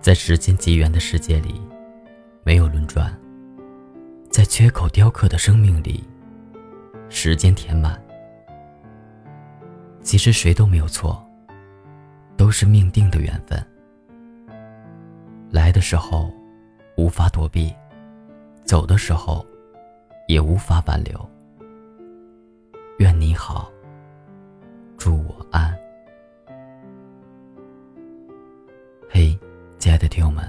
在时间极远的世界里，没有轮转；在缺口雕刻的生命里，时间填满。其实谁都没有错，都是命定的缘分。来的时候无法躲避，走的时候也无法挽留。愿你好，祝我安。亲爱的听友们，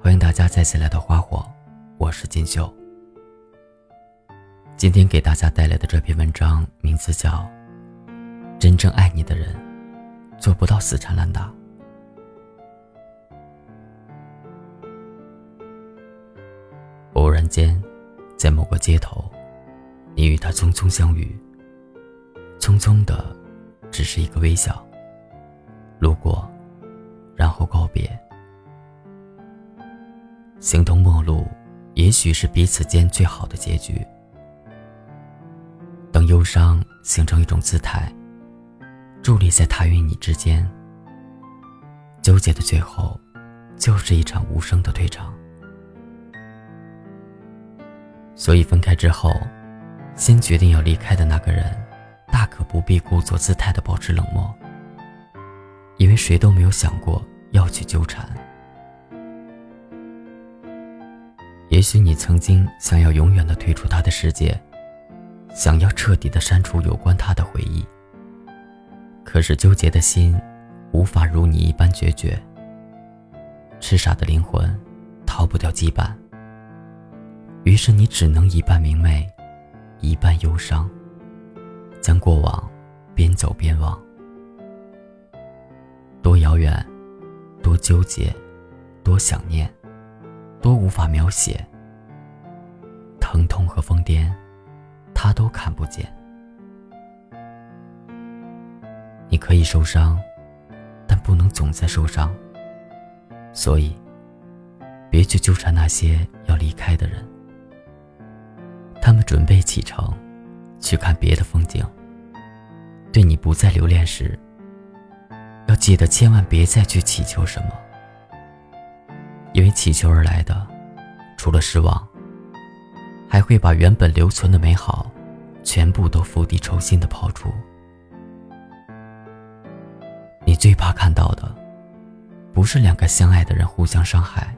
欢迎大家再次来到花火，我是金秀。今天给大家带来的这篇文章名字叫《真正爱你的人做不到死缠烂打》。偶然间，在某个街头，你与他匆匆相遇。匆匆的，只是一个微笑。路过，然后告别。形同陌路，也许是彼此间最好的结局。等忧伤形成一种姿态，伫立在他与你之间，纠结的最后，就是一场无声的退场。所以分开之后，先决定要离开的那个人，大可不必故作姿态的保持冷漠，因为谁都没有想过要去纠缠。也许你曾经想要永远的退出他的世界，想要彻底的删除有关他的回忆。可是纠结的心，无法如你一般决绝。痴傻的灵魂，逃不掉羁绊。于是你只能一半明媚，一半忧伤，将过往边走边忘。多遥远，多纠结，多想念，多无法描写。疼痛和疯癫，他都看不见。你可以受伤，但不能总在受伤。所以，别去纠缠那些要离开的人。他们准备启程，去看别的风景。对你不再留恋时，要记得千万别再去祈求什么，因为祈求而来的，除了失望，还会把原本留存的美好，全部都釜底抽薪的抛出。你最怕看到的，不是两个相爱的人互相伤害。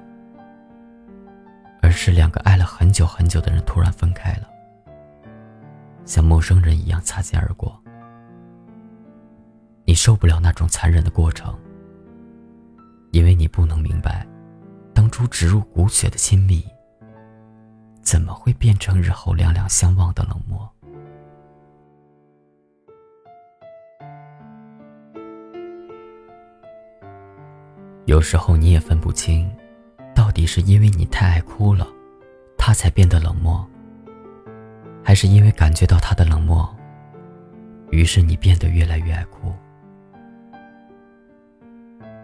而是两个爱了很久很久的人突然分开了，像陌生人一样擦肩而过。你受不了那种残忍的过程，因为你不能明白，当初植入骨血的亲密，怎么会变成日后两两相望的冷漠？有时候你也分不清。到底是因为你太爱哭了，他才变得冷漠，还是因为感觉到他的冷漠，于是你变得越来越爱哭？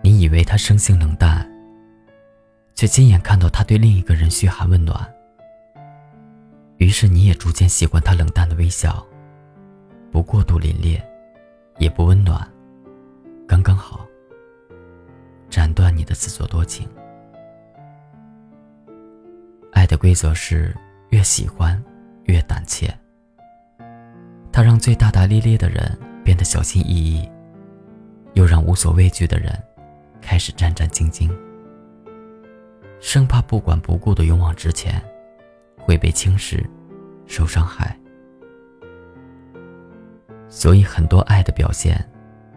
你以为他生性冷淡，却亲眼看到他对另一个人嘘寒问暖，于是你也逐渐习惯他冷淡的微笑，不过度凛冽，也不温暖，刚刚好，斩断你的自作多情。爱的规则是，越喜欢，越胆怯。它让最大大咧咧的人变得小心翼翼，又让无所畏惧的人开始战战兢兢，生怕不管不顾的勇往直前会被轻视、受伤害。所以，很多爱的表现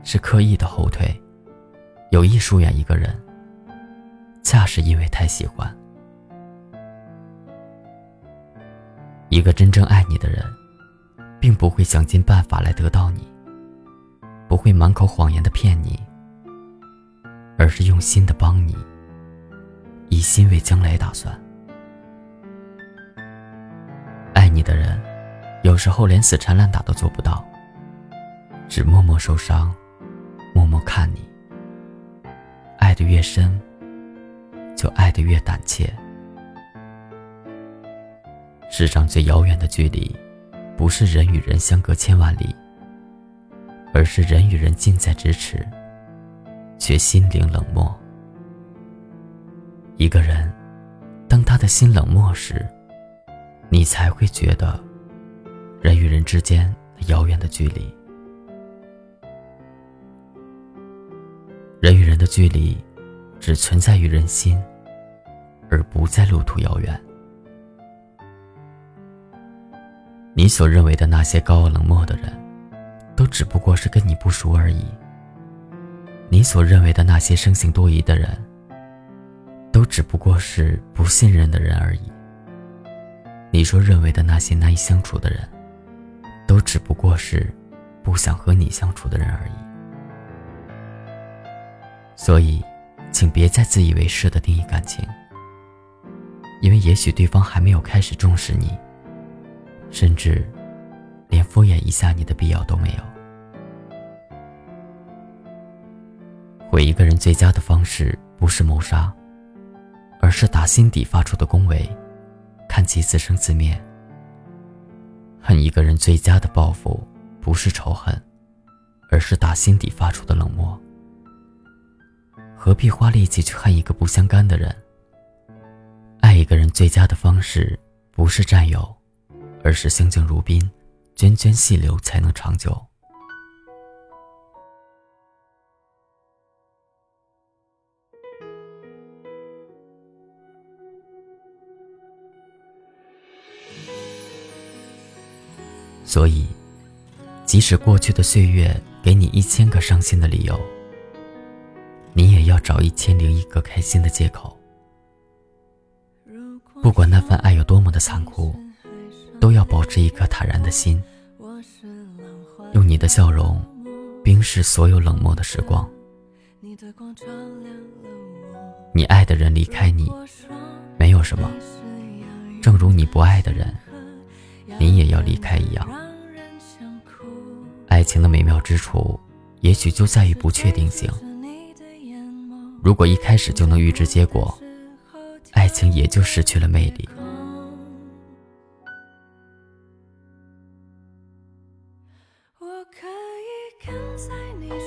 是刻意的后退，有意疏远一个人，恰是因为太喜欢。一个真正爱你的人，并不会想尽办法来得到你，不会满口谎言的骗你，而是用心的帮你，以心为将来打算。有时候连死缠烂打都做不到，只默默受伤，默默看你。爱的越深，就爱的越胆怯。世上最遥远的距离，不是人与人相隔千万里，而是人与人近在咫尺，却心灵冷漠。一个人，当他的心冷漠时，你才会觉得人与人之间遥远的距离。人与人的距离，只存在于人心，而不在路途遥远。你所认为的那些高傲冷漠的人，都只不过是跟你不熟而已。你所认为的那些生性多疑的人，都只不过是不信任的人而已。你所认为的那些难以相处的人，都只不过是不想和你相处的人而已。所以，请别再自以为是的定义感情，因为也许对方还没有开始重视你，甚至连敷衍一下你的必要都没有。毁一个人最佳的方式不是谋杀，而是打心底发出的恭维，看其自生自灭。恨一个人最佳的报复不是仇恨，而是打心底发出的冷漠。何必花力气去恨一个不相干的人？爱一个人最佳的方式，不是占有，而是相敬如宾，涓涓细流才能长久。所以，即使过去的岁月给你一千个伤心的理由。你也要找一千零一个开心的借口。不管那份爱有多么的残酷，都要保持一颗坦然的心，用你的笑容冰释所有冷漠的时光。你爱的人离开你，没有什么，正如你不爱的人，你也要离开一样。爱情的美妙之处，也许就在于不确定性。如果一开始就能预知结果，爱情也就失去了魅力。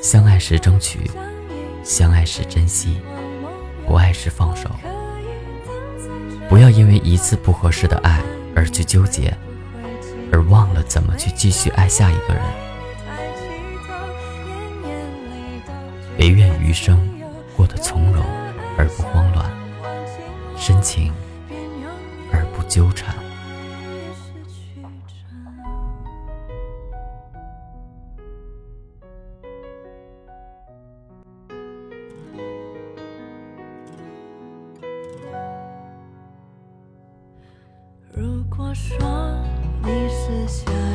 相爱时争取，相爱时珍惜，不爱时放手。不要因为一次不合适的爱而去纠结，而忘了怎么去继续爱下一个人。生。过得从容而不慌乱，深情而不纠缠。如果说你是。